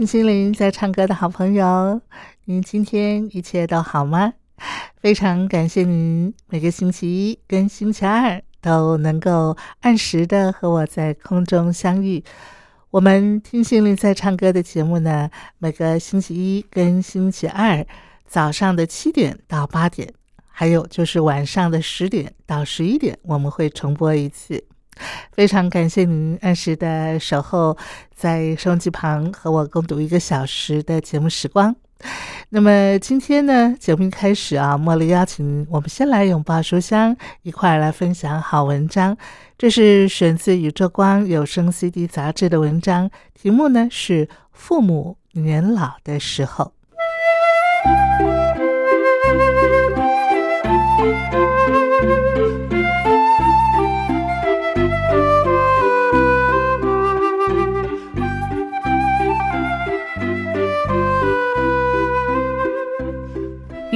听心灵在唱歌的好朋友，您今天一切都好吗？非常感谢您每个星期一跟星期二都能够按时的和我在空中相遇。我们听心灵在唱歌的节目呢，每个星期一跟星期二早上的七点到八点，还有就是晚上的十点到十一点，我们会重播一次。非常感谢您按时的守候在收音机旁和我共度一个小时的节目时光。那么今天呢，节目一开始啊，茉莉邀请我们先来拥抱书香，一块来分享好文章。这是选自《宇宙光有声 CD 杂志》的文章，题目呢是《父母年老的时候》。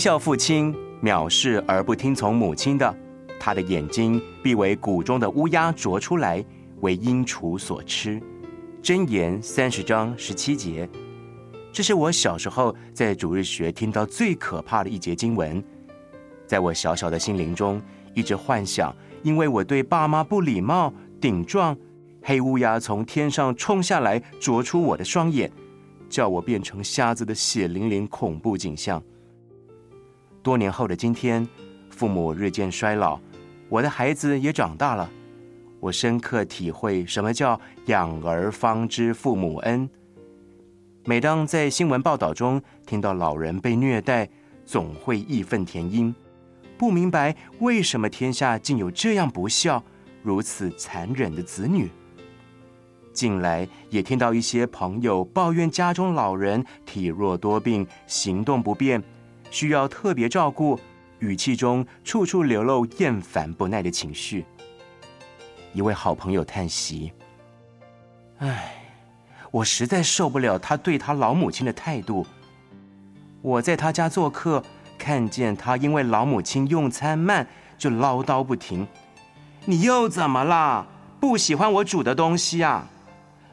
笑父亲，藐视而不听从母亲的，他的眼睛必为谷中的乌鸦啄出来，为鹰雏所吃。箴言三十章十七节，这是我小时候在主日学听到最可怕的一节经文。在我小小的心灵中，一直幻想，因为我对爸妈不礼貌、顶撞，黑乌鸦从天上冲下来，啄出我的双眼，叫我变成瞎子的血淋淋恐怖景象。多年后的今天，父母日渐衰老，我的孩子也长大了。我深刻体会什么叫“养儿方知父母恩”。每当在新闻报道中听到老人被虐待，总会义愤填膺，不明白为什么天下竟有这样不孝、如此残忍的子女。近来也听到一些朋友抱怨家中老人体弱多病，行动不便。需要特别照顾，语气中处处流露厌烦不耐的情绪。一位好朋友叹息：“唉，我实在受不了他对他老母亲的态度。我在他家做客，看见他因为老母亲用餐慢，就唠叨不停。你又怎么啦？不喜欢我煮的东西啊？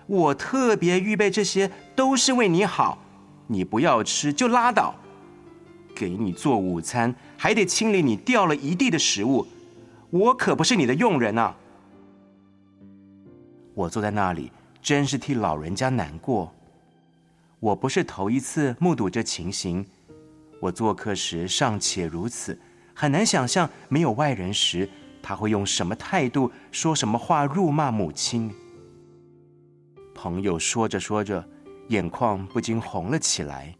我特别预备这些都是为你好，你不要吃就拉倒。”给你做午餐，还得清理你掉了一地的食物，我可不是你的佣人啊！我坐在那里，真是替老人家难过。我不是头一次目睹这情形，我做客时尚且如此，很难想象没有外人时，他会用什么态度，说什么话辱骂母亲。朋友说着说着，眼眶不禁红了起来。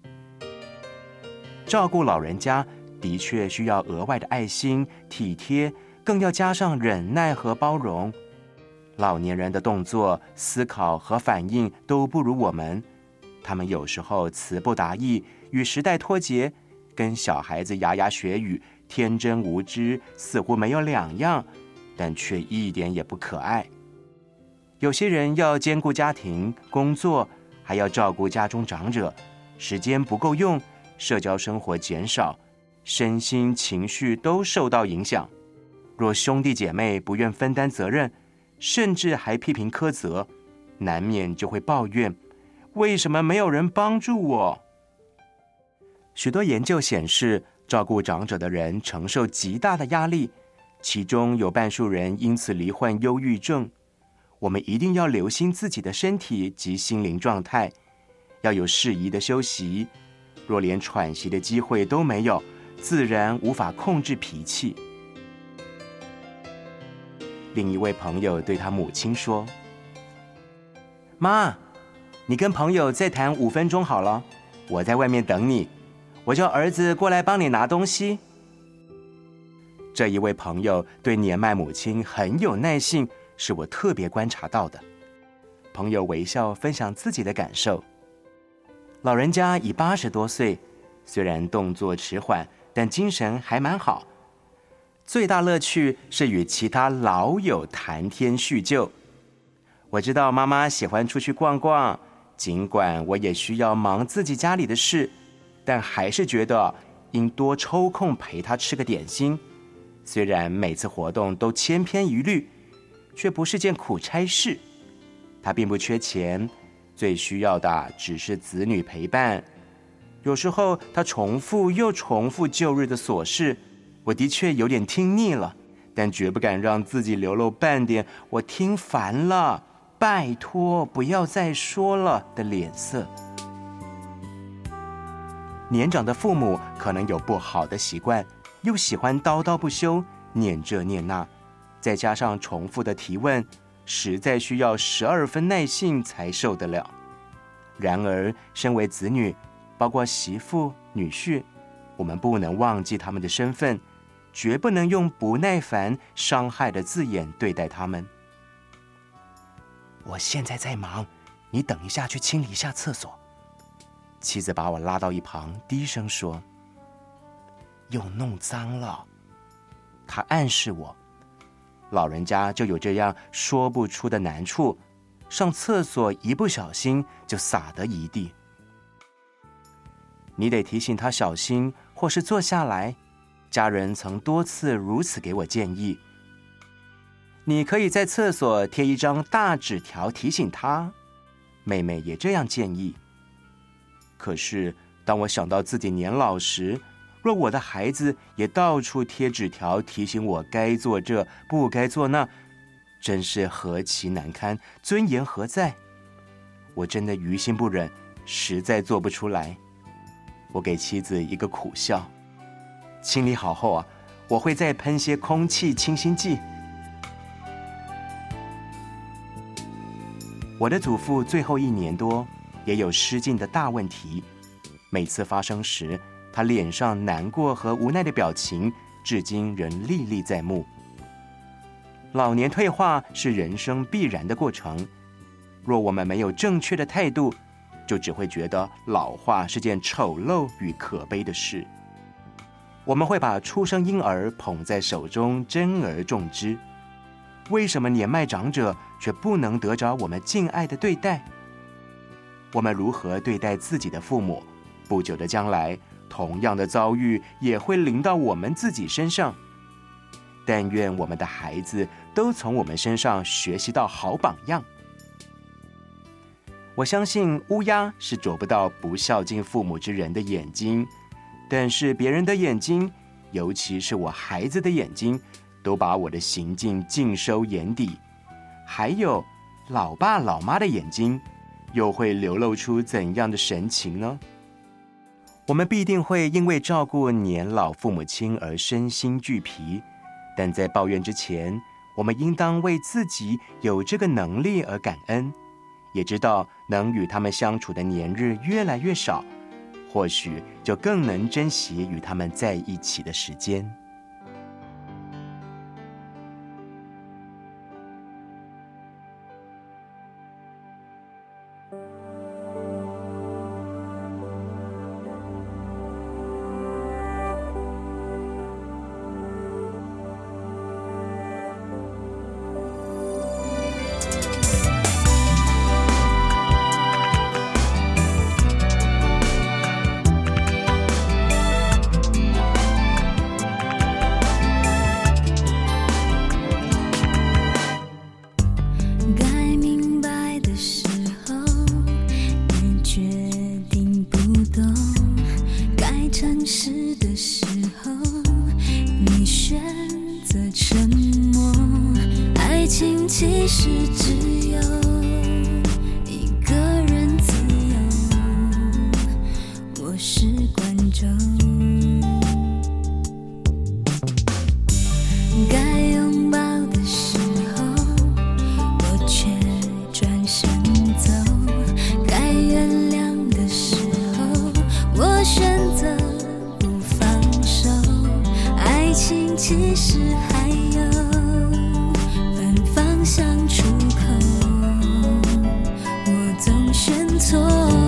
照顾老人家的确需要额外的爱心、体贴，更要加上忍耐和包容。老年人的动作、思考和反应都不如我们，他们有时候词不达意，与时代脱节，跟小孩子牙牙学语、天真无知，似乎没有两样，但却一点也不可爱。有些人要兼顾家庭、工作，还要照顾家中长者，时间不够用，社交生活减少，身心情绪都受到影响。若兄弟姐妹不愿分担责任，甚至还批评苛责，难免就会抱怨：为什么没有人帮助我？许多研究显示，照顾长者的人承受极大的压力，其中有半数人因此罹患忧郁症。我们一定要留心自己的身体及心灵状态，要有适宜的休息。若连喘息的机会都没有，自然无法控制脾气。另一位朋友对他母亲说：“妈，你跟朋友再谈五分钟好了，我在外面等你。我叫儿子过来帮你拿东西。”这一位朋友对年迈母亲很有耐性。是我特别观察到的。朋友微笑分享自己的感受。老人家已八十多岁，虽然动作迟缓，但精神还蛮好。最大乐趣是与其他老友谈天叙旧。我知道妈妈喜欢出去逛逛，尽管我也需要忙自己家里的事，但还是觉得应多抽空陪她吃个点心。虽然每次活动都千篇一律。却不是件苦差事。他并不缺钱，最需要的只是子女陪伴。有时候他重复又重复旧日的琐事，我的确有点听腻了，但绝不敢让自己流露半点“我听烦了，拜托不要再说了”的脸色。年长的父母可能有不好的习惯，又喜欢叨叨不休，念这念那。再加上重复的提问，实在需要十二分耐性才受得了。然而，身为子女，包括媳妇、女婿，我们不能忘记他们的身份，绝不能用不耐烦、伤害的字眼对待他们。我现在在忙，你等一下去清理一下厕所。妻子把我拉到一旁，低声说：“又弄脏了。”他暗示我。老人家就有这样说不出的难处，上厕所一不小心就洒得一地。你得提醒他小心，或是坐下来。家人曾多次如此给我建议。你可以在厕所贴一张大纸条提醒他。妹妹也这样建议。可是当我想到自己年老时，若我的孩子也到处贴纸条提醒我该做这不该做那，真是何其难堪！尊严何在？我真的于心不忍，实在做不出来。我给妻子一个苦笑。清理好后啊，我会再喷些空气清新剂。我的祖父最后一年多也有失禁的大问题，每次发生时。他脸上难过和无奈的表情，至今仍历历在目。老年退化是人生必然的过程，若我们没有正确的态度，就只会觉得老化是件丑陋与可悲的事。我们会把出生婴儿捧在手中，珍而重之。为什么年迈长者却不能得着我们敬爱的对待？我们如何对待自己的父母？不久的将来。同样的遭遇也会临到我们自己身上，但愿我们的孩子都从我们身上学习到好榜样。我相信乌鸦是啄不到不孝敬父母之人的眼睛，但是别人的眼睛，尤其是我孩子的眼睛，都把我的行径尽收眼底。还有老爸老妈的眼睛，又会流露出怎样的神情呢？我们必定会因为照顾年老父母亲而身心俱疲，但在抱怨之前，我们应当为自己有这个能力而感恩，也知道能与他们相处的年日越来越少，或许就更能珍惜与他们在一起的时间。选择不放手爱情其实还有反方向出口我总选错。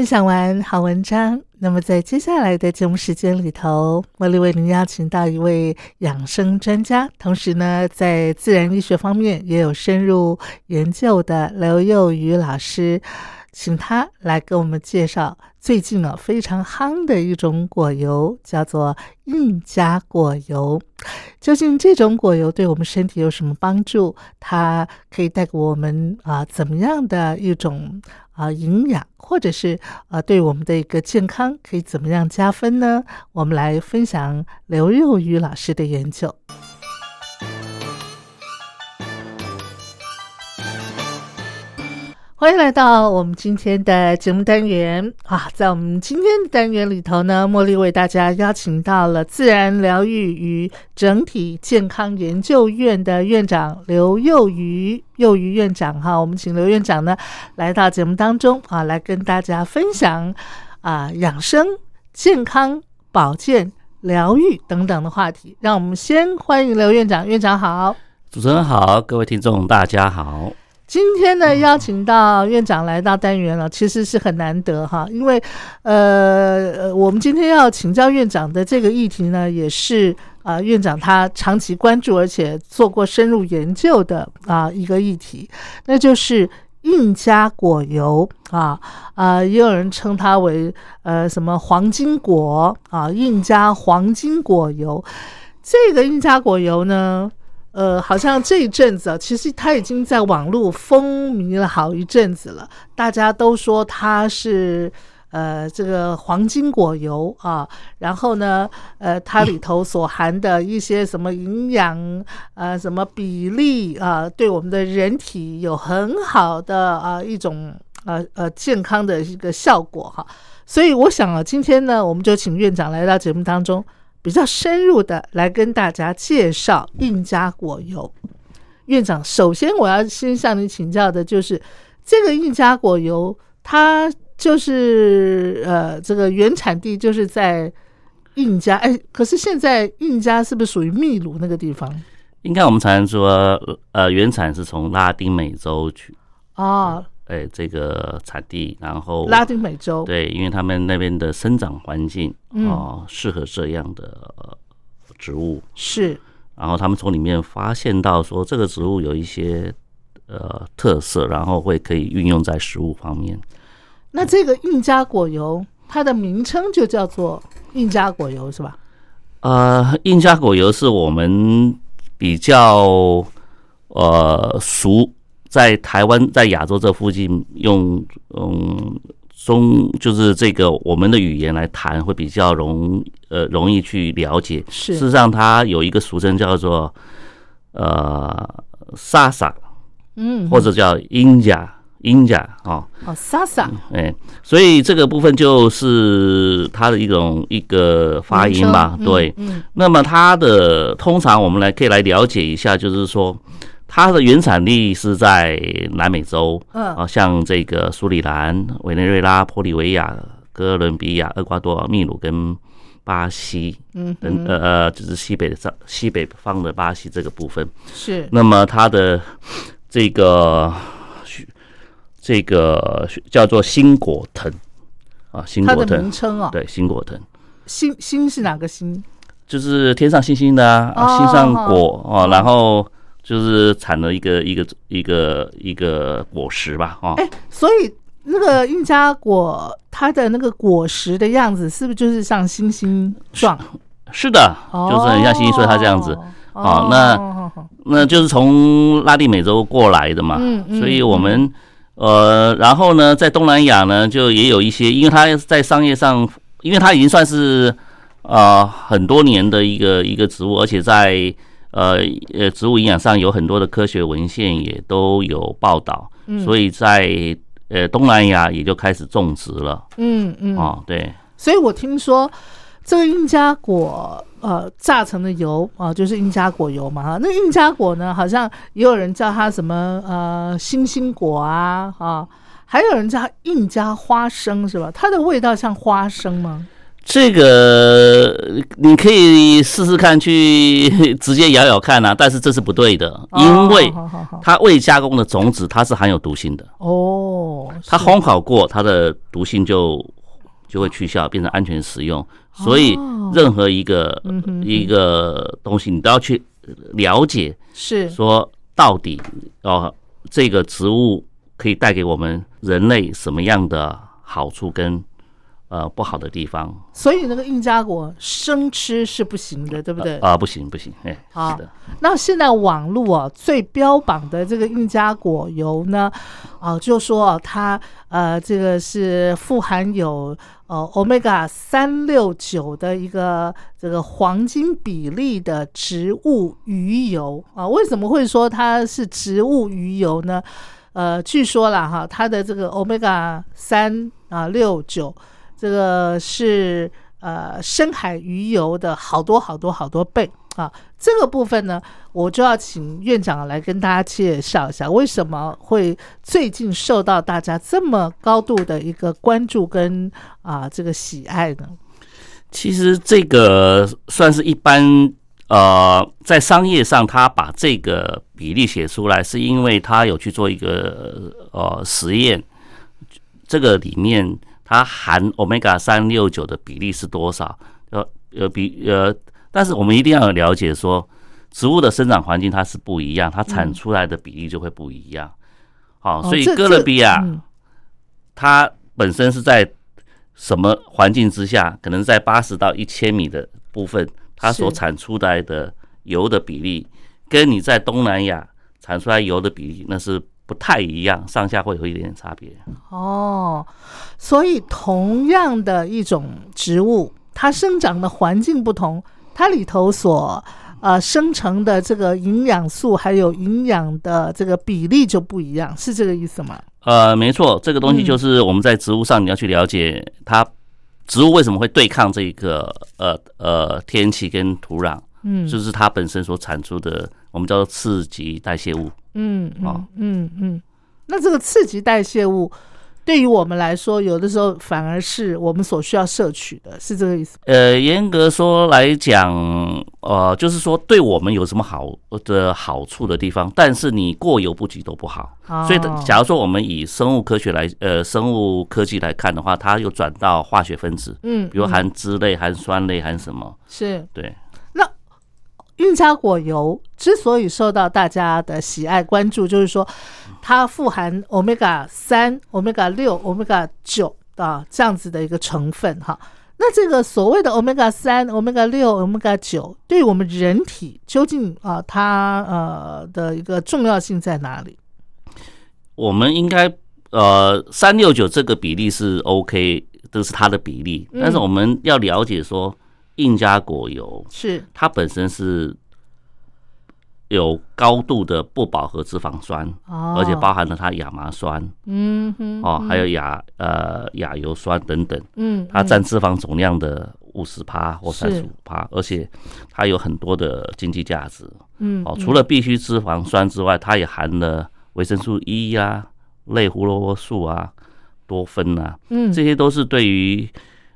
分享完好文章那么在接下来的节目时间里头茉莉为您邀请到一位养生专家同时呢在自然医学方面也有深入研究的刘幼瑜老师请他来给我们介绍最近呢非常夯的一种果油叫做印加果油。究竟这种果油对我们身体有什么帮助？它可以带给我们啊怎么样的一种啊营养，或者是啊对我们的一个健康可以怎么样加分呢？我们来分享刘幼瑜老师的研究。欢迎来到我们今天的节目单元啊！在我们今天的单元里头呢，茉莉为大家邀请到了自然疗愈与整体健康研究院的院长刘幼瑜，幼瑜院长哈，我们请刘院长呢来到节目当中啊，来跟大家分享啊养生、健康、保健、疗愈等等的话题。让我们先欢迎刘院长，院长好，主持人好，各位听众大家好。今天呢，邀请到院长来到单元了，其实是很难得哈，因为呃，我们今天要请教院长的这个议题呢，也是啊，院长他长期关注而且做过深入研究的啊一个议题，那就是印加果油啊啊，也有人称它为呃什么黄金果啊，印加黄金果油，这个印加果油呢。呃，好像这一阵子啊，其实它已经在网络风靡了好一阵子了。大家都说它是呃这个黄金果油啊，然后呢，呃，它里头所含的一些什么营养呃什么比例啊，对我们的人体有很好的啊一种呃呃健康的一个效果哈。所以我想啊，今天呢，我们就请院长来到节目当中。比较深入的来跟大家介绍印加果油，院长，首先我要先向你请教的就是这个印加果油，它就是呃这个原产地就是在印加，哎，可是现在印加是不是属于秘鲁那个地方？应该我们常常说，呃，原产是从拉丁美洲去啊。哎，这个产地，然后拉丁美洲对，因为他们那边的生长环境哦，适合这样的植物是，然后他们从里面发现到说这个植物有一些呃特色，然后会可以运用在食物方面。那这个印加果油，它的名称就叫做印加果油是吧？呃，印加果油是我们比较呃熟。在台湾，在亚洲这附近，用嗯中就是这个我们的语言来谈，会比较容呃容易去了解。是，事实上它有一个俗称叫做呃萨萨，嗯，或者叫英甲英甲哦哦萨萨，哎，所以这个部分就是它的一种一个发音吧，对。嗯，那么它的通常我们来可以来了解一下，就是说。它的原产地是在南美洲，嗯，啊，像这个苏里兰、委内瑞拉、玻利维亚、哥伦比亚、厄瓜多、秘鲁跟巴西，嗯，等呃呃，就是西北的上西北方的巴西这个部分是。那么它的这个这个叫做新果藤啊，新果藤名称啊，对，新果藤，星星是哪个星？就是天上星星的啊，啊星上果哦，然后。就是产了一个一个一个一个果实吧，哦，哎，所以那个印加果，它的那个果实的样子，是不是就是像星星状？是的，就是很像星星，所以它这样子。哦，那那就是从拉丁美洲过来的嘛嗯，所以我们呃，然后呢，在东南亚呢，就也有一些，因为它在商业上，因为它已经算是呃很多年的一个一个植物，而且在。呃呃，植物营养上有很多的科学文献也都有报道，所以在呃东南亚也就开始种植了。嗯嗯，哦对，所以我听说这个印加果呃榨成的油啊，就是印加果油嘛哈。那印加果呢，好像也有人叫它什么呃星星果啊啊，还有人叫印加花生是吧？它的味道像花生吗？这个你可以试试看，去 直接咬咬看啊！但是这是不对的，因为它未加工的种子它是含有毒性的哦。它烘烤过，它的毒性就就会去效，变成安全食用。所以任何一个一个东西，你都要去了解，是说到底哦，这个植物可以带给我们人类什么样的好处跟呃不好的地方。所以那个印加果生吃是不行的，对不对？啊，不行不行，哎，好是的，那现在网络啊最标榜的这个印加果油呢，啊、就说啊它呃这个是富含有呃 omega 三六九的一个这个黄金比例的植物鱼油啊，为什么会说它是植物鱼油呢？呃，据说了哈，它的这个 omega 三啊六九，这个是呃深海鱼油的好多好多好多倍啊。这个部分呢，我就要请院长来跟大家介绍一下，为什么会最近受到大家这么高度的一个关注跟啊这个喜爱呢？其实这个算是一般呃，在商业上，他把这个比例写出来，是因为他有去做一个呃实验，这个里面它含 omega 三六九的比例是多少？呃呃比呃，但是我们一定要了解说，植物的生长环境它是不一样，它产出来的比例就会不一样。好、所以哥伦比亚。嗯它本身是在什么环境之下？可能在八十到一千米的部分，它所产出来的油的比例，跟你在东南亚产出来油的比例，那是不太一样，上下会有一点点差别。哦，所以同样的一种植物，它生长的环境不同，它里头所呃生成的这个营养素还有营养的这个比例就不一样，是这个意思吗？呃，没错，这个东西嗯就是我们在植物上你要去了解它，植物为什么会对抗这个呃呃天气跟土壤，嗯就是它本身所产出的，我们叫做刺激代谢物。嗯哦嗯嗯嗯。那这个刺激代谢物对于我们来说，有的时候反而是我们所需要摄取的，是这个意思？呃，严格说来讲，呃，就是说对我们有什么好的好处的地方，但是你过犹不及都不好。所以哦，假如说我们以生物科学来，呃，生物科技来看的话，它又转到化学分子，嗯，比如嗯含脂类、含酸类、含什么？是对，印加果油之所以受到大家的喜爱关注，就是说它富含 omega 三、omega 六、omega 九啊这样子的一个成分哈。那这个所谓的 omega 三、omega 六、omega 九，对于我们人体究竟啊它呃的一个重要性在哪里？我们应该呃三六九这个比例是 OK，这是它的比例，嗯但是我们要了解说，印加果油是。它本身是有高度的不饱和脂肪酸，哦，而且包含了它亚麻酸嗯哼哦，还有亚呃亚油酸等等，嗯它占脂肪总量的五十趴或三十五趴，而且它有很多的经济价值。嗯哦。除了必需脂肪酸之外，它也含了维生素 E 呀、类胡萝卜素啊、多酚啊，嗯。这些都是对于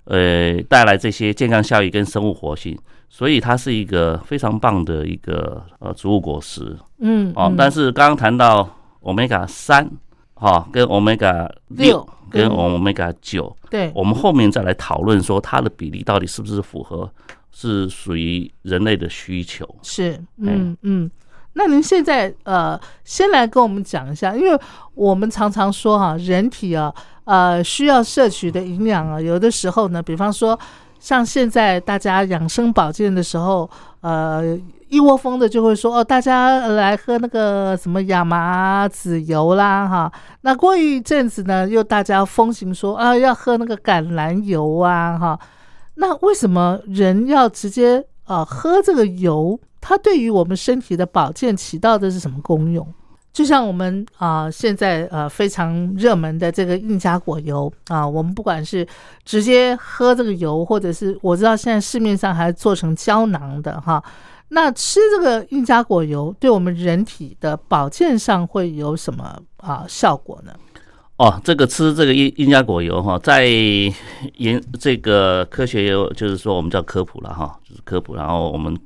呃带来这些健康效益跟生物活性，所以它是一个非常棒的一个呃植物果实嗯哦。但是刚刚谈到 omega 三哈，跟 omega 六六跟跟 omega 九，对我们后面再来讨论说它的比例到底是不是符合，是属于人类的需求。是，嗯嗯。那您现在呃，先来跟我们讲一下，因为我们常常说哈、人体啊，呃，需要摄取的营养啊，有的时候呢，比方说像现在大家养生保健的时候，呃，一窝蜂的就会说哦，大家来喝那个什么亚麻籽油啦，哈。那过一阵子呢，又大家风行说啊，要喝那个橄榄油啊，哈。那为什么人要直接呃喝这个油？它对于我们身体的保健起到的是什么功用？就像我们啊、现在呃非常热门的这个印加果油啊、我们不管是直接喝这个油，或者是我知道现在市面上还做成胶囊的哈。那吃这个印加果油，对我们人体的保健上会有什么啊、效果呢？哦，这个吃这个印印加果油哈，在研这个科学有就是说我们叫科普了哈，就是科普，然后我们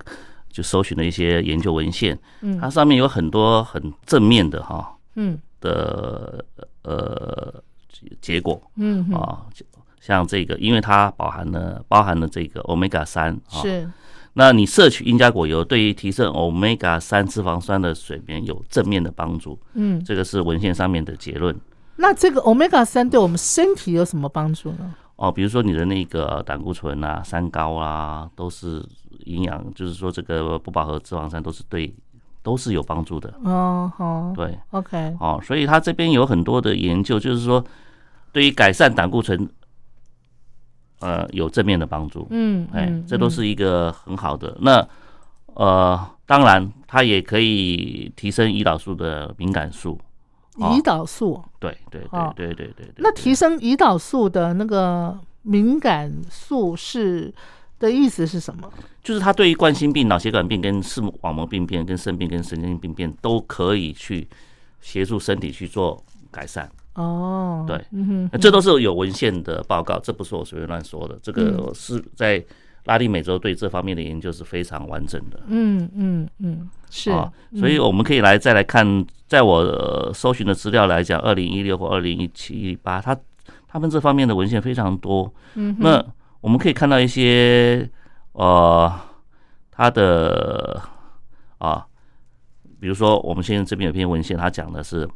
就搜寻了一些研究文献，嗯。它上面有很多很正面的哈嗯。的呃结果。嗯嗯，啊，就像这个，因为它包含了包含了这个 omega 三啊，是。那你摄取印加果油对于提升 omega 三脂肪酸的水平有正面的帮助，嗯。这个是文献上面的结论。那这个 omega 三对我们身体有什么帮助呢？哦，比如说你的那个胆固醇啊、三高啊，都是营养，就是说这个不饱和脂肪酸都是对，都是有帮助的。哦，好，对，OK，哦，所以他这边有很多的研究，就是说对于改善胆固醇，呃，有正面的帮助。嗯，哎嗯，这都是一个很好的。那呃，当然它也可以提升胰岛素的敏感素。哦胰岛素。对对对对对对。那提升胰岛素的那个敏感素是的意思是什么？就是他对于冠心病、脑血管病、跟视网膜病变、跟肾病、跟神经病变都可以去协助身体去做改善。哦，对嗯哼，这都是有文献的报告，这不是我随便乱说的。这嗯个是在拉丁美洲对这方面的研究是非常完整的。嗯嗯嗯，是，啊，所以我们可以来再来看，在我呃搜寻的资料来讲，二零一六或二零一七、一八，他他们这方面的文献非常多。嗯，那我们可以看到一些呃，它的啊，比如说我们现在这边有篇文献，它讲的是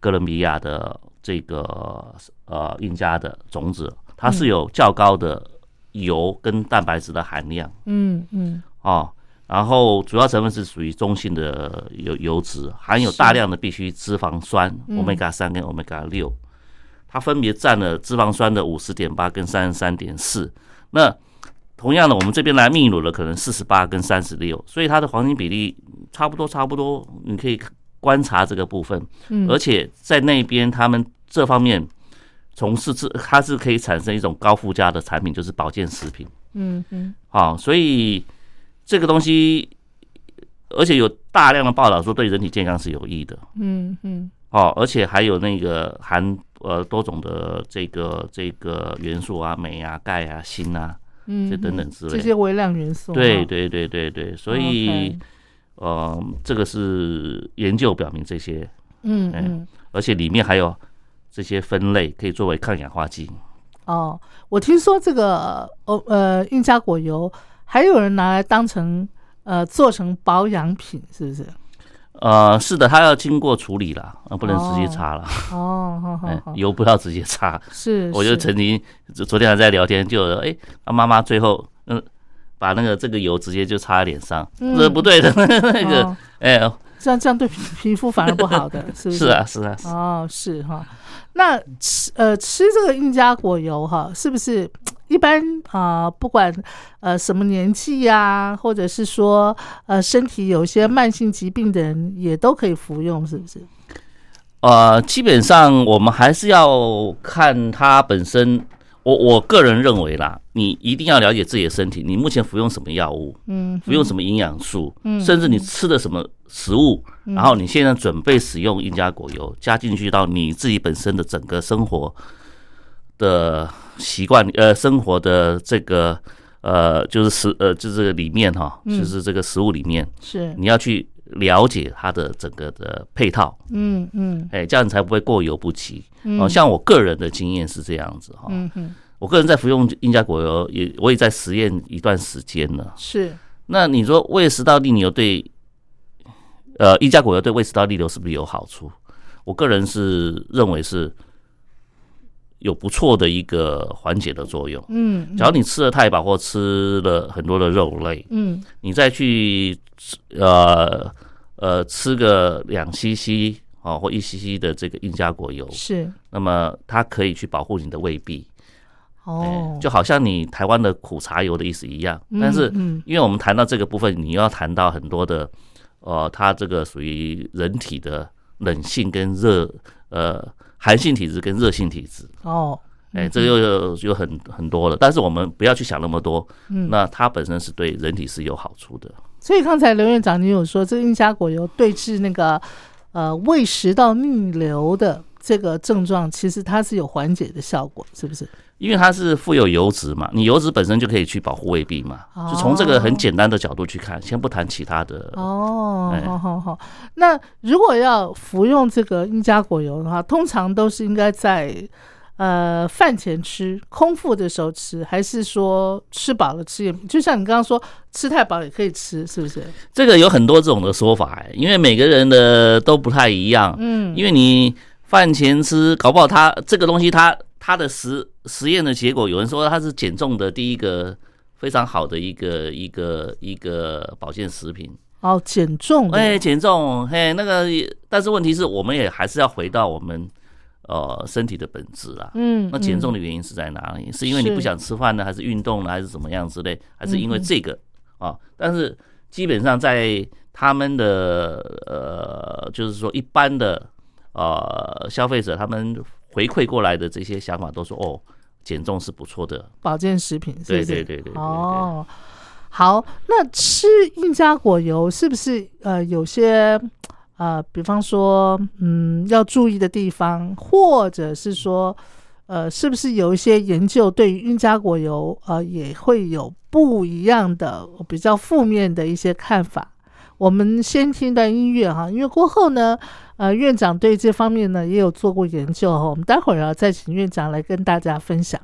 哥伦比亚的这个呃印加的种子，它是有较高的油跟蛋白质的含量。嗯嗯啊，然后主要成分是属于中性的油油脂，含有大量的必需脂肪酸嗯，omega 三跟 omega 六，它分别占了脂肪酸的五十点八跟三十三点四。那同样的，我们这边来秘鲁的可能四十八跟三十六，所以它的黄金比例差不多差不多，你可以观察这个部分。嗯，而且在那边他们这方面从事这，它是可以产生一种高附加的产品，就是保健食品。嗯嗯好，所以这个东西，而且有大量的报道说对人体健康是有益的嗯嗯哦，而且还有那个含呃多种的这个这个元素啊，镁啊、钙啊、锌啊，嗯，这等等之类这些微量元素，哈，对对对对对，所以呃，这个是研究表明这些，哎嗯嗯。而且里面还有这些分类可以作为抗氧化剂。哦，我听说这个哦呃印加果油还有人拿来当成呃做成保养品，是不是？呃，是的，它要经过处理了，啊，不能直接擦了，哦，好好哎好，，油不要直接擦。是，我就曾经昨昨天还在聊天，就有哎，他妈妈最后嗯，把那个这个油直接就擦在脸上，嗯。这不对的，那个哦。哎，这样这样对皮皮肤反而不好的，是不是是啊是啊，是哦，是哈。那吃呃吃这个印加果油哈，是不是 一般啊、不管呃什么年纪呀、或者是说呃身体有一些慢性疾病的人也都可以服用，是不是？呃，基本上我们还是要看它本身。我我个人认为啦，你一定要了解自己的身体，你目前服用什么药物，嗯服用什么营养素，嗯甚至你吃的什么食物，然后你现在准备使用印加果油，加进去到你自己本身的整个生活的习惯，呃，生活的这个呃，就是食呃，就是这个里面哈，嗯。就是这个食物里面，是，你要去了解它的整个的配套，嗯嗯哎，这样才不会过犹不及。嗯哦，像我个人的经验是这样子哈，嗯嗯我个人在服用印加果油也，我也在实验一段时间了。是，那你说胃食道逆流对，呃，一加果油对胃食道逆流是不是有好处？我个人是认为是有不错的一个缓解的作用。嗯只要你吃了太饱或吃了很多的肉类，嗯。你再去吃呃呃吃个两 CC 哦或一 CC 的这个印加果油，是。那么它可以去保护你的胃壁。哦。哎，就好像你台湾的苦茶油的意思一样，但是嗯。因为我们谈到这个部分，你要谈到很多的，呃，它这个属于人体的冷性跟热，呃，寒性体质跟热性体质，哦哎，这个又有有很很多了。但是我们不要去想那么多，嗯那它本身是对人体是有好处的。所以刚才刘院长你有说，这个印加果油对治那个呃胃食道逆流的这个症状，其实它是有缓解的效果，是不是？因为它是富有油脂嘛，你油脂本身就可以去保护胃壁嘛，就从这个很简单的角度去看，先不谈其他的。哦，哎好好好。那如果要服用这个印加果油的话，通常都是应该在呃饭前吃，空腹的时候吃，还是说吃饱了吃也？就像你刚刚说，吃太饱也可以吃，是不是？这个有很多这种的说法、哎因为每个人的都不太一样。嗯，因为你饭前吃，搞不好它这个东西它它的实实验的结果，有人说它是减重的第一个非常好的一个一个一个保健食品。哦，减重，哎，减重，嘿，那个，但是问题是我们也还是要回到我们呃身体的本质啦。嗯，那减重的原因是在哪里？是因为你不想吃饭呢，还是运动呢，还是怎么样之类？还是因为这个啊？但是基本上在他们的呃，就是说一般的呃消费者，他们回馈过来的这些想法都说，哦，减重是不错的保健食品。对对对对，哦。好，那吃印加果油是不是呃有些呃，比方说嗯要注意的地方，或者是说呃是不是有一些研究对于印加果油呃也会有不一样的比较负面的一些看法？我们先听段音乐哈，因为过后呢呃院长对这方面呢也有做过研究哈，我们待会儿要再请院长来跟大家分享。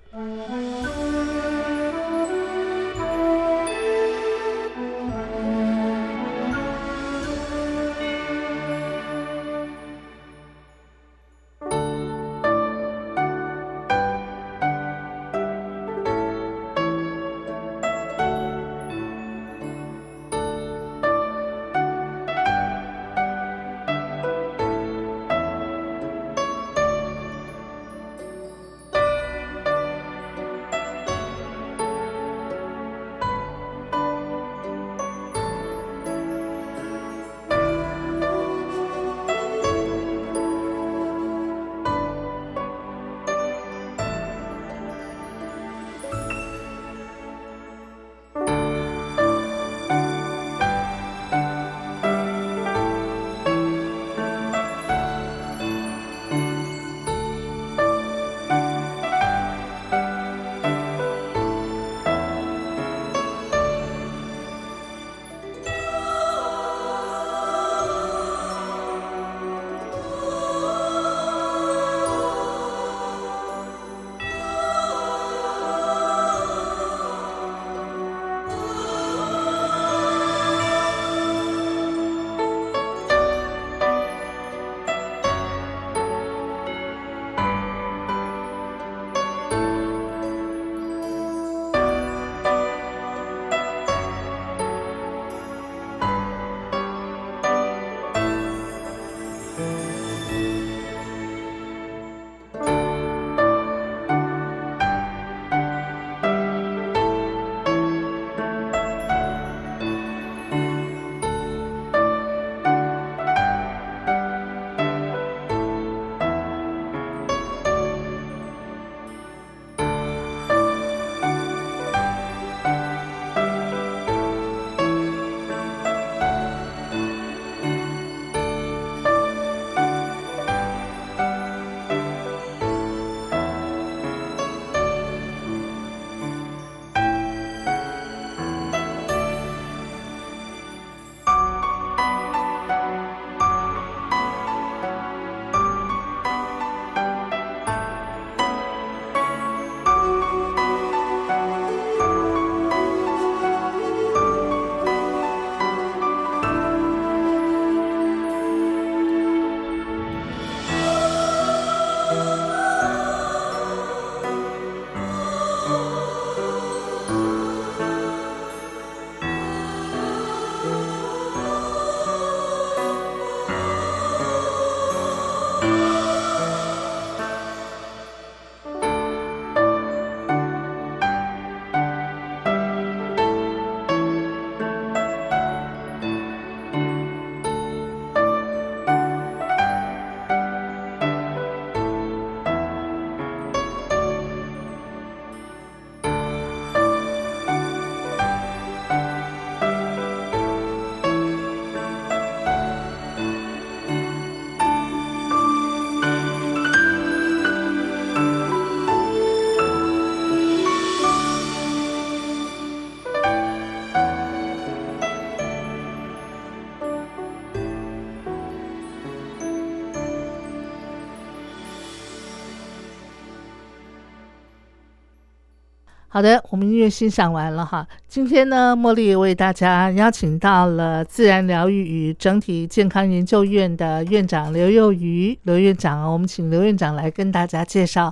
好的，我们音乐欣赏完了哈。今天呢，茉莉为大家邀请到了自然疗愈与整体健康研究院的院长刘幼瑜刘院长，我们请刘院长来跟大家介绍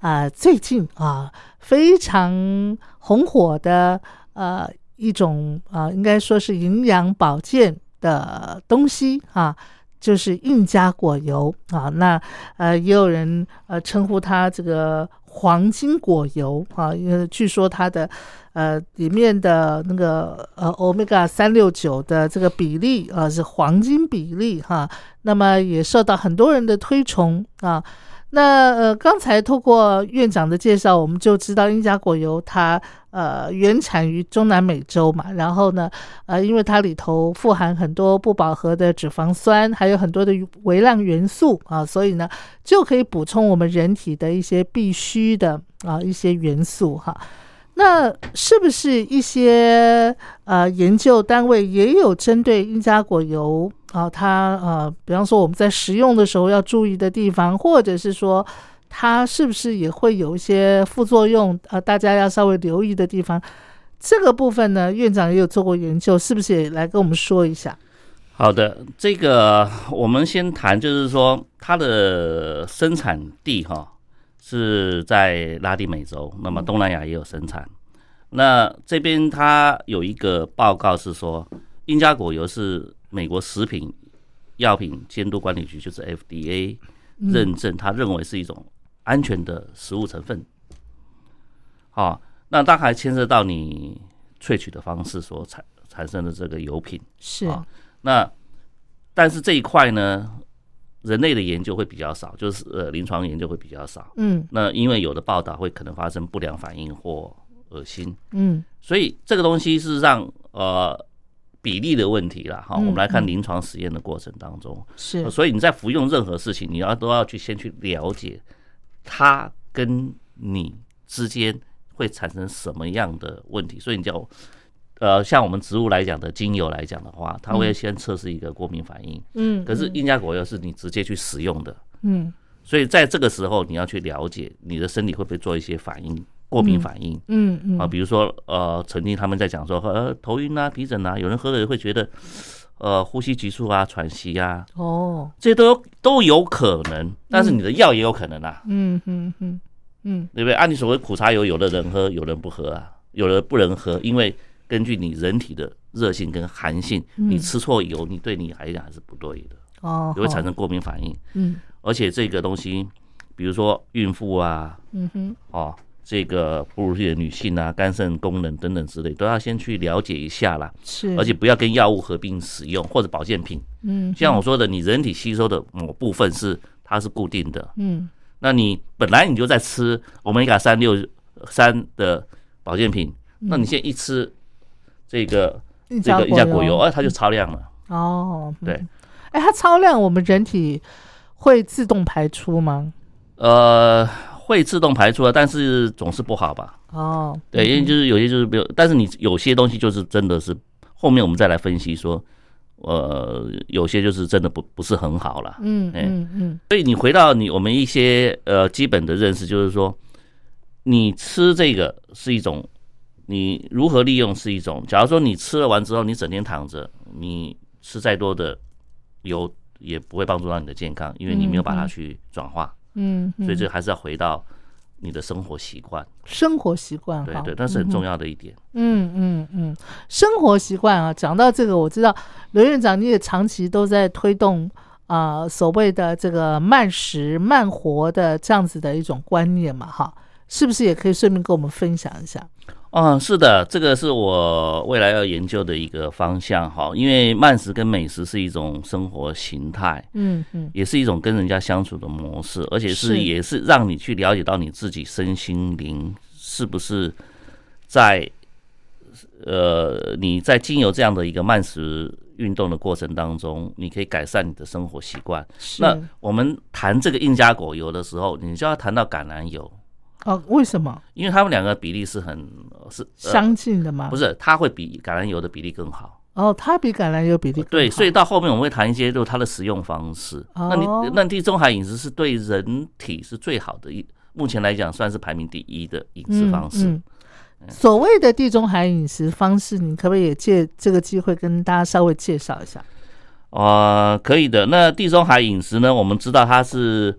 啊，最近啊非常红火的呃一种啊，应该说是营养保健的东西啊。就是印加果油啊，那呃也有人呃称呼它这个黄金果油啊，因为据说它的呃里面的那个呃欧米伽三六九的这个比例啊是黄金比例哈，那么也受到很多人的推崇啊。那呃，刚才透过院长的介绍，我们就知道英加果油它呃原产于中南美洲嘛，然后呢呃，因为它里头富含很多不饱和的脂肪酸，还有很多的微量元素啊，所以呢就可以补充我们人体的一些必需的啊一些元素哈。那是不是一些呃研究单位也有针对英加果油？啊，它呃，比方说我们在食用的时候要注意的地方，或者是说它是不是也会有一些副作用？呃，大家要稍微留意的地方，这个部分呢，院长也有做过研究，是不是也来跟我们说一下？好的，这个我们先谈，就是说它的生产地哈是在拉丁美洲，那么东南亚也有生产。那这边它有一个报告是说，英加果油是。美国食品药品监督管理局就是 FDA 认证，他认为是一种安全的食物成分。好，那当然还牵涉到你萃取的方式所产产生的这个油品是。那但是这一块呢，人类的研究会比较少，就是呃临床研究会比较少。嗯。那因为有的报道会可能发生不良反应或恶心。嗯。所以这个东西事实上呃。比例的问题啦哈，我们来看临床实验的过程当中是，所以你在服用任何事情，你要都要去先去了解它跟你之间会产生什么样的问题。所以你叫呃，像我们植物来讲的精油来讲的话，它会先测试一个过敏反应。嗯，可是印加果油是你直接去使用的。嗯，所以在这个时候你要去了解你的身体会不会做一些反应。过敏反应，嗯嗯啊，比如说呃，曾经他们在讲说，呃，头晕啊、皮疹啊，有人喝了会觉得，呃，呼吸急促啊、喘息啊，哦，这些都有都有可能，但是你的药也有可能啊，嗯嗯嗯嗯，对不对？按你所谓苦茶油，有的人喝，有人不喝啊，有的不能喝，因为根据你人体的热性跟寒性，你吃错油，你对你来讲还是不对的，哦，也会产生过敏反应，嗯，而且这个东西，比如说孕妇啊，嗯哼，哦。这个哺乳期的女性啊，肝肾功能等等之类，都要先去了解一下啦。是，而且不要跟药物合并使用或者保健品。嗯，像我说的，你人体吸收的某部分是它是固定的。嗯，那你本来你就在吃欧米伽三六三的保健品，那你现在一吃这个这个一加果油，哎，它就超量了。哦，对，哎，它超量，我们人体会自动排出吗？呃。会自动排出啊，但是总是不好吧？哦，对，因为就是有些就是比如，但是你有些东西就是真的是后面我们再来分析说，呃，有些就是真的不不是很好了。嗯嗯嗯。所以你回到你我们一些呃基本的认识，就是说，你吃这个是一种，你如何利用是一种。假如说你吃了完之后，你整天躺着，你吃再多的油也不会帮助到你的健康，因为你没有把它去转化。嗯，所以这还是要回到你的生活习惯，生活习惯，对对，那是很重要的一点。嗯嗯嗯，生活习惯啊，讲到这个，我知道刘院长你也长期都在推动啊所谓的这个慢食慢活的这样子的一种观念嘛，哈，是不是也可以顺便跟我们分享一下？嗯，是的，这个是我未来要研究的一个方向哈，因为慢食跟美食是一种生活形态，嗯嗯，也是一种跟人家相处的模式，而且是也是让你去了解到你自己身心灵是不是在呃你在经由这样的一个慢食运动的过程当中，你可以改善你的生活习惯。那我们谈这个印加果油的时候，你就要谈到橄榄油。哦，为什么？因为他们两个比例是很是相近的吗？不是，它会比橄榄油的比例更好。哦，它比橄榄油比例对，所以到后面我们会谈一些就是它的食用方式。那你那地中海饮食是对人体是最好的一，目前来讲算是排名第一的饮食方式。所谓的地中海饮食方式，你可不可以也借这个机会跟大家稍微介绍一下？呃，可以的。那地中海饮食呢？我们知道它是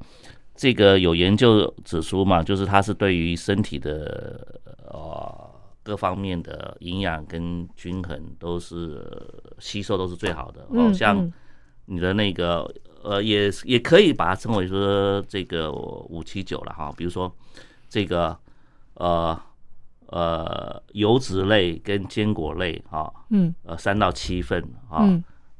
这个有研究指出嘛，就是它是对于身体的呃各方面的营养跟均衡都是吸收都是最好的。哦，像你的那个呃，也也可以把它称为说这个五七九了哈。比如说这个呃呃油脂类跟坚果类哈，嗯，呃三到七份啊，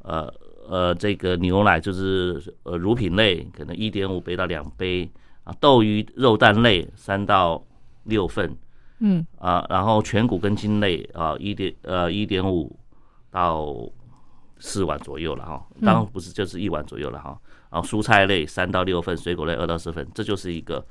呃。呃，这个牛奶就是呃乳品类，可能一点五杯到两杯啊，豆鱼肉蛋类三到六份，嗯。啊，然后全谷根茎类啊一点呃一点五到四碗左右了哈，当然不是就是一碗左右了哈，然后蔬菜类三到六份，水果类二到四份，这就是一个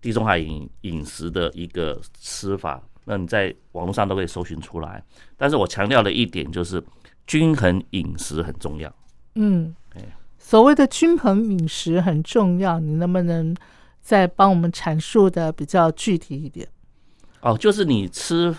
地中海饮饮食的一个吃法，那你在网络上都可以搜寻出来，但是我强调的一点就是均衡饮食很重要。嗯，所谓的均衡饮食很重要，你能不能再帮我们阐述的比较具体一点？哦，就是你吃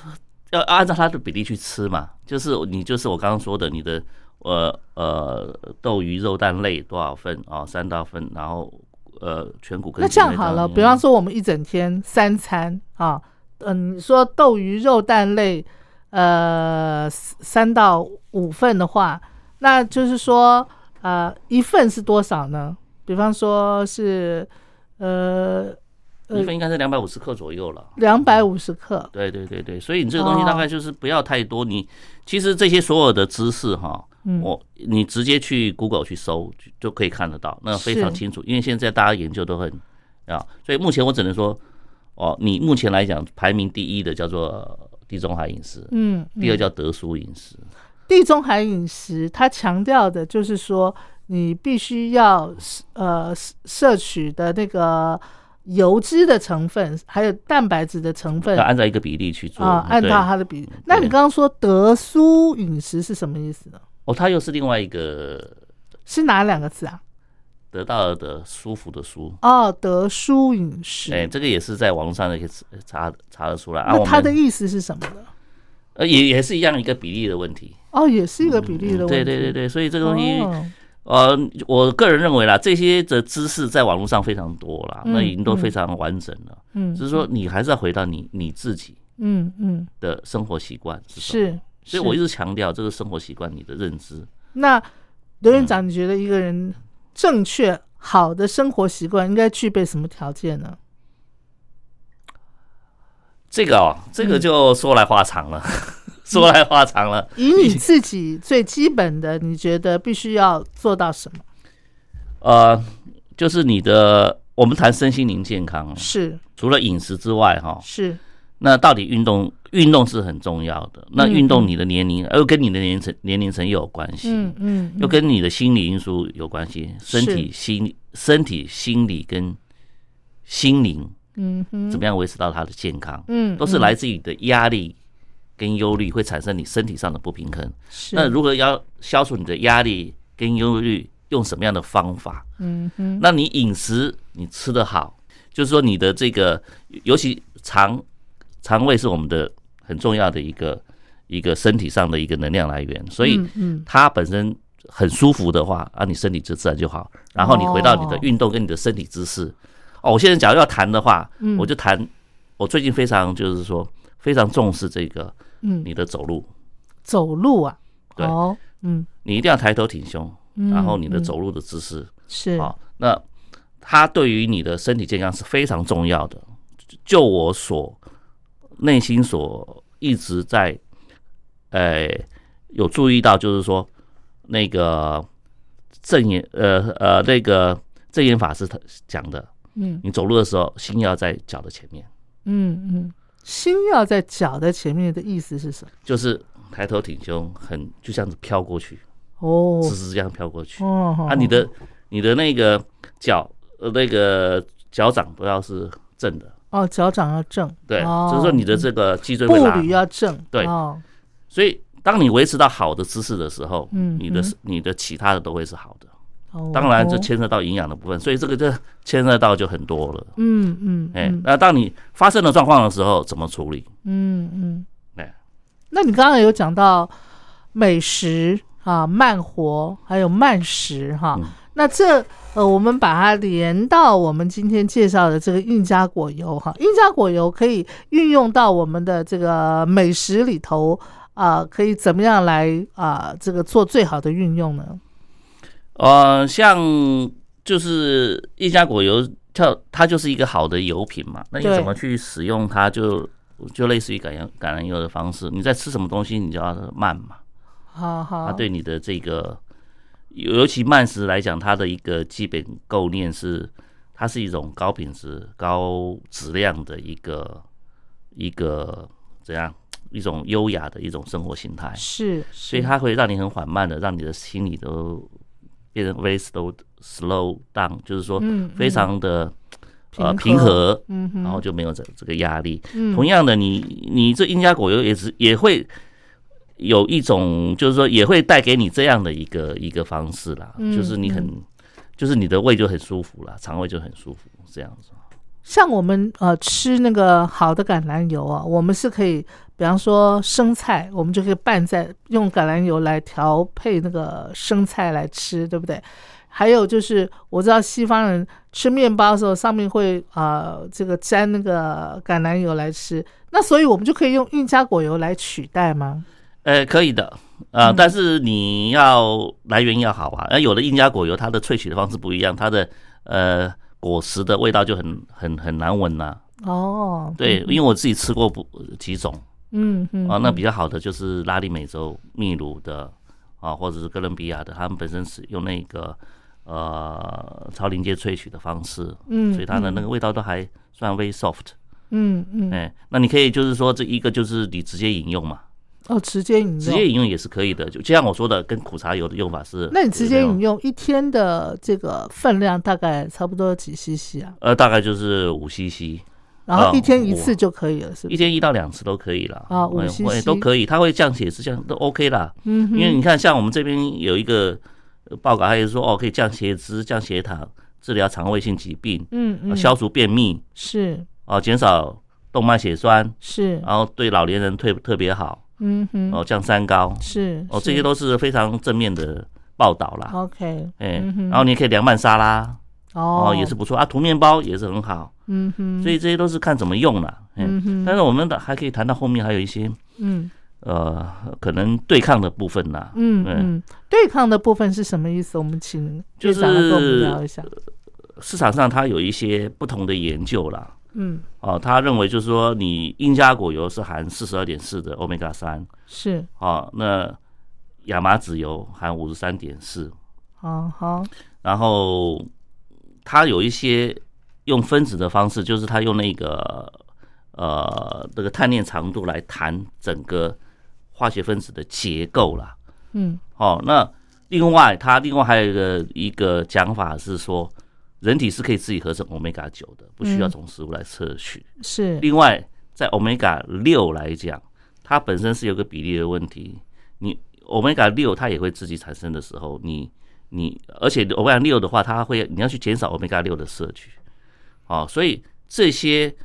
要按照它的比例去吃嘛，就是你就是我刚刚说的，你的呃呃豆鱼肉蛋类多少份啊，三到份，然后呃全谷。那这样好了，比方说我们一整天三餐啊，嗯，你说豆鱼肉蛋类呃三到五份的话。那就是说，呃，一份是多少呢？比方说是，呃，一份应该是两百五十克左右了。两百五十克。对对对对，所以你这个东西大概就是不要太多。你其实这些所有的知识哈，我你直接去 Google 去搜就可以看得到，那非常清楚。因为现在大家研究都很啊，所以目前我只能说，哦，你目前来讲排名第一的叫做地中海饮食，嗯，第二叫德苏饮食。地中海饮食，它强调的就是说，你必须要呃摄取的那个油脂的成分，还有蛋白质的成分，要按照一个比例去做啊，按照它的比例。那你刚刚说德苏饮食是什么意思呢？哦，它又是另外一个，是哪两个字啊？得到的舒服的舒哦，德舒饮食，哎，这个也是在网络上可以查查得出来。那它的意思是什么呢？呃，也也是一样一个比例的问题。哦，也是一个比例的问题。对对对对，所以这个东西，呃，我个人认为啦，这些的知识在网络上非常多了，那已经都非常完整了。嗯，只是说你还是要回到你你自己，嗯嗯的生活习惯是？所以我一直强调这个生活习惯，你的认知。那刘院长，你觉得一个人正确好的生活习惯应该具备什么条件呢？这个哦，这个就说来话长了。说来话长了，以你自己最基本的，你觉得必须要做到什么？呃，就是你的，我们谈身心灵健康，是除了饮食之外，哈，是。那到底运动，运动是很重要的。那运动，你的年龄又跟你的年龄层年龄层又有关系，嗯嗯，又跟你的心理因素有关系，身体、心、身体、心理跟心灵，嗯哼，怎么样维持到他的健康？嗯，都是来自于你的压力。跟忧虑会产生你身体上的不平衡。是那如何要消除你的压力跟忧虑？用什么样的方法？嗯哼。那你饮食你吃得好，就是说你的这个，尤其肠肠胃是我们的很重要的一个一个身体上的一个能量来源。所以，嗯，它本身很舒服的话，啊，你身体就自然就好。然后你回到你的运动跟你的身体姿势。哦，我现在假如要谈的话，我就谈我最近非常就是说非常重视这个。嗯，你的走路，走路啊，对，嗯，你一定要抬头挺胸，然后你的走路的姿势是。啊，那它对于你的身体健康是非常重要的。就我所内心所一直在，呃，有注意到，就是说那个正言，呃呃，那个正言法师他讲的，嗯，你走路的时候心要在脚的前面，嗯嗯。心要在脚的前面的意思是什么？就是抬头挺胸，很就这样子飘过去。哦，直直这样飘过去。哦。啊，你的你的那个脚呃那个脚掌不要是正的。哦，脚掌要正，对，就是说你的这个脊椎步履要正，对。哦。所以当你维持到好的姿势的时候，嗯，你的你的其他的都会是好的。当然这牵涉到营养的部分，所以这个就牵涉到就很多了。嗯嗯，哎，那当你发生了状况的时候，怎么处理？嗯嗯，对。那你刚刚有讲到美食啊，慢活，还有慢食哈。那这呃，我们把它连到我们今天介绍的这个印加果油哈，印加果油可以运用到我们的这个美食里头啊，可以怎么样来啊，这个做最好的运用呢？呃，像就是一加果油，它它就是一个好的油品嘛。那你怎么去使用它？就就类似于橄榄橄榄油的方式，你在吃什么东西，你就要慢嘛。好好，它对你的这个。尤其慢食来讲，它的一个基本构念是，它是一种高品质、高质量的一个一个怎样一种优雅的一种生活形态。是，所以它会让你很缓慢的，让你的心里都变成 very slow slow down，就是说非常的呃平和，嗯，然后就没有这这个压力。同样的，你你这印加果油也是也会。有一种就是说也会带给你这样的一个一个方式啦，就是你很，就是你的胃就很舒服了，肠胃就很舒服这样子。像我们呃吃那个好的橄榄油啊，我们是可以，比方说生菜，我们就可以拌在用橄榄油来调配那个生菜来吃，对不对？还有就是我知道西方人吃面包的时候上面会啊这个沾那个橄榄油来吃，那所以我们就可以用印加果油来取代吗？呃，可以的，啊，但是你要来源要好啊。而有的印加果油，它的萃取的方式不一样，它的呃果实的味道就很很很难闻呐。哦，对，因为我自己吃过不几种，嗯嗯，啊，那比较好的就是拉丁美洲秘鲁的啊，或者是哥伦比亚的，他们本身是用那个呃超临界萃取的方式，嗯，所以它的那个味道都还算微 soft，嗯嗯，哎，那你可以就是说这一个就是你直接饮用嘛。哦，直接饮用，直接饮用也是可以的。就就像我说的，跟苦茶油的用法是。那你直接饮用一天的这个分量大概差不多几 CC 啊？呃，大概就是五 CC，然后一天一次就可以了，是？一天一到两次都可以了啊，五 CC 都可以，它会降血脂，降都 OK 啦。嗯，因为你看，像我们这边有一个报告，它也是说哦，可以降血脂、降血糖，治疗肠胃性疾病，嗯嗯，消除便秘是，哦，减少动脉血栓是，然后对老年人特特别好。嗯哼，哦，降三高是哦，这些都是非常正面的报道啦。OK，哎，然后你也可以凉拌沙拉，哦，也是不错啊。涂面包也是很好，嗯哼，所以这些都是看怎么用了。嗯哼，但是我们的还可以谈到后面还有一些，嗯，呃，可能对抗的部分啦。嗯嗯，对抗的部分是什么意思？我们请就是跟我们聊一下。市场上它有一些不同的研究啦。嗯，哦，他认为就是说，你印加果油是含四十二点四的欧米伽三，是，哦，那亚麻籽油含五十三点四，好好，然后他有一些用分子的方式，就是他用那个呃那个碳链长度来谈整个化学分子的结构啦。嗯，哦，那另外他另外还有一个一个讲法是说。人体是可以自己合成欧米伽九的，不需要从食物来摄取。是。另外，在欧米伽六来讲，它本身是有个比例的问题。你欧米伽六它也会自己产生的时候，你你而且欧米伽六的话，它会你要去减少欧米伽六的摄取。哦，所以这些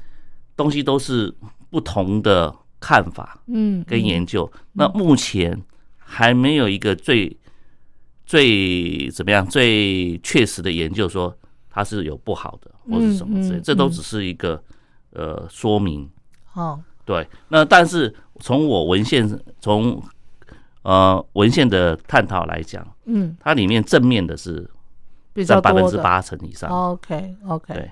东西都是不同的看法，嗯，跟研究。那目前还没有一个最最怎么样最确实的研究说。它是有不好的，或是什么之类，这都只是一个呃说明。哦，对，那但是从我文献从呃文献的探讨来讲，嗯，它里面正面的是占百分之八成以上。OK OK，对。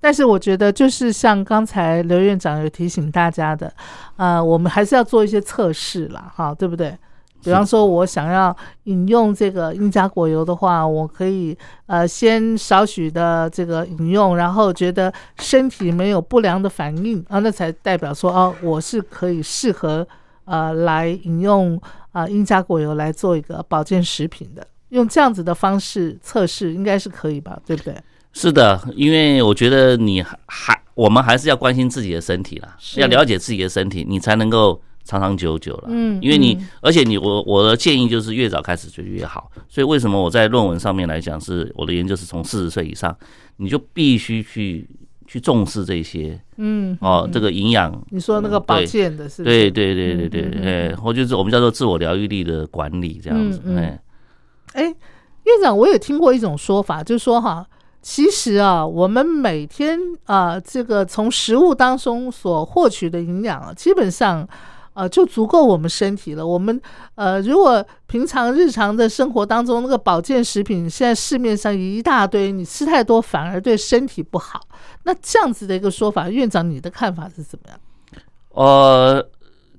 但是我觉得就是像刚才刘院长有提醒大家的，呃，我们还是要做一些测试啦，哈，对不对？比方说，我想要饮用这个英加果油的话，我可以呃先少许的这个饮用，然后觉得身体没有不良的反应啊，那才代表说哦，我是可以适合呃来饮用啊英加果油来做一个保健食品的。用这样子的方式测试，应该是可以吧？对不对？是的，因为我觉得你还我们还是要关心自己的身体啦，要了解自己的身体，你才能够。长长久久了。嗯，因为你，而且你，我我的建议就是越早开始就越好。所以为什么我在论文上面来讲，是我的研究是从四十岁以上，你就必须去去重视这些。嗯，哦，这个营养，你说那个保健的是？对对对对对，哎，或就是我们叫做自我疗愈力的管理这样子。哎，哎，院长，我也听过一种说法，就是说哈。其实啊，我们每天啊，这个从食物当中所获取的营养啊，基本上，呃，就足够我们身体了。我们呃，如果平常日常的生活当中，那个保健食品现在市面上一大堆，你吃太多反而对身体不好。那这样子的一个说法，院长你的看法是怎么样？呃，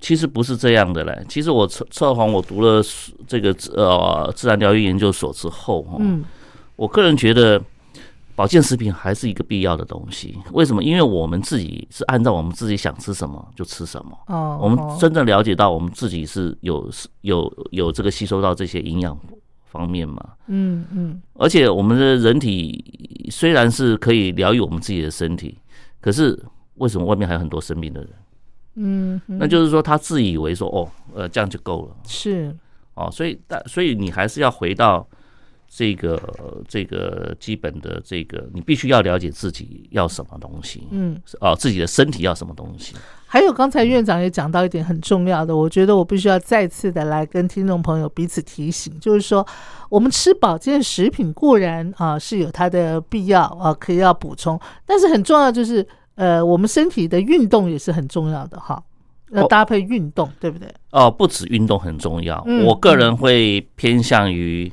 其实不是这样的嘞。其实我测测谎，我读了这个呃自然疗愈研究所之后，嗯，我个人觉得。保健食品还是一个必要的东西，为什么？因为我们自己是按照我们自己想吃什么就吃什么。哦，我们真正了解到我们自己是有有有这个吸收到这些营养方面嘛？嗯嗯。而且我们的人体虽然是可以疗愈我们自己的身体，可是为什么外面还有很多生病的人？嗯，那就是说他自以为说哦，呃，这样就够了。是。哦，所以但所以你还是要回到。这个这个基本的这个，你必须要了解自己要什么东西，嗯，哦，自己的身体要什么东西。还有刚才院长也讲到一点很重要的，我觉得我必须要再次的来跟听众朋友彼此提醒，就是说，我们吃保健食品固然啊是有它的必要啊，可以要补充，但是很重要就是呃，我们身体的运动也是很重要的哈，要搭配运动，对不对？哦，不止运动很重要，我个人会偏向于。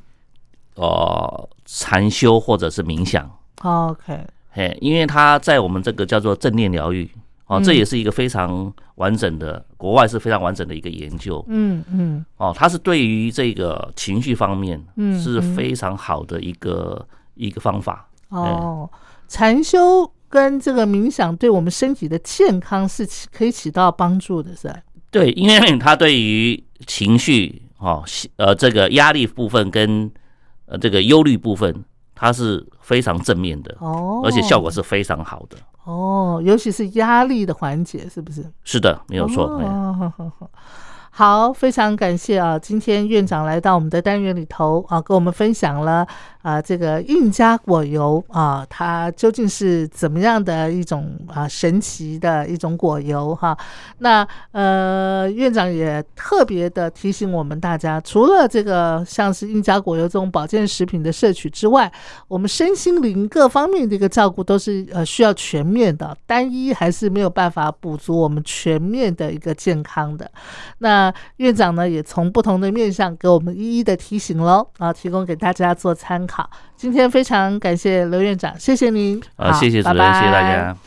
呃，禅修或者是冥想，OK，嘿，因为它在我们这个叫做正念疗愈，哦，这也是一个非常完整的，国外是非常完整的一个研究，嗯嗯，哦，它是对于这个情绪方面，嗯，是非常好的一个一个方法。哦，禅修跟这个冥想对我们身体的健康是起可以起到帮助的，是吧？对，因为它对于情绪，哦，呃，这个压力部分跟呃，这个忧虑部分，它是非常正面的哦，而且效果是非常好的哦，尤其是压力的缓解，是不是？是的，没有错。好，非常感谢啊！今天院长来到我们的单元里头啊，跟我们分享了啊这个印加果油啊，它究竟是怎么样的一种啊神奇的一种果油哈？那呃，院长也特别的提醒我们大家，除了这个像是印加果油这种保健食品的摄取之外，我们身心灵各方面的一个照顾都是呃需要全面的，单一还是没有办法补足我们全面的一个健康的。那院长呢，也从不同的面向给我们一一的提醒喽，啊，提供给大家做参考。今天非常感谢刘院长，谢谢您。啊，谢谢主任，谢谢大家。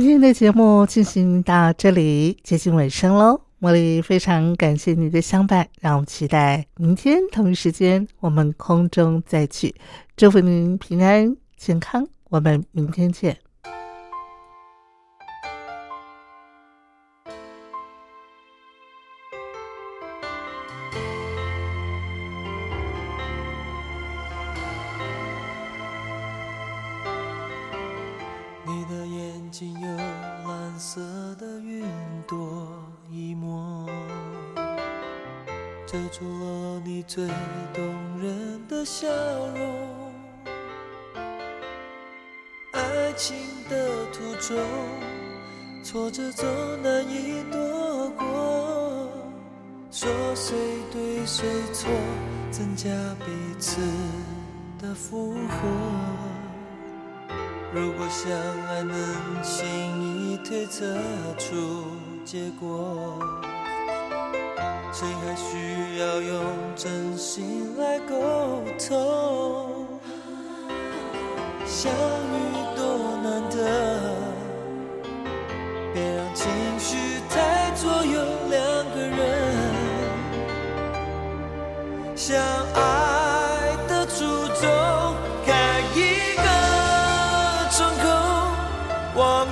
今天的节目进行到这里，接近尾声喽。茉莉非常感谢你的相伴，让我们期待明天同一时间我们空中再聚。祝福您平安健康，我们明天见。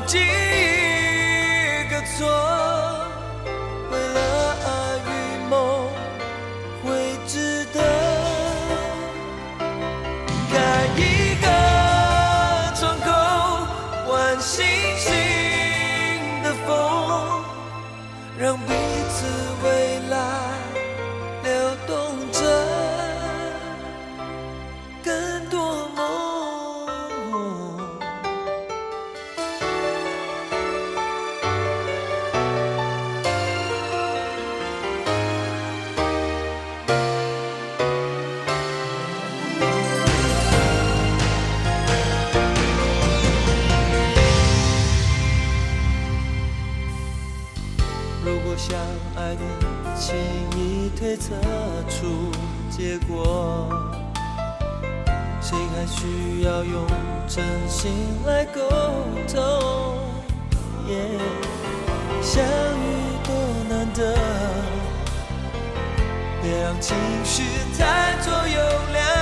记测出结果，谁还需要用真心来沟通？相遇多难得，别让情绪太左右两。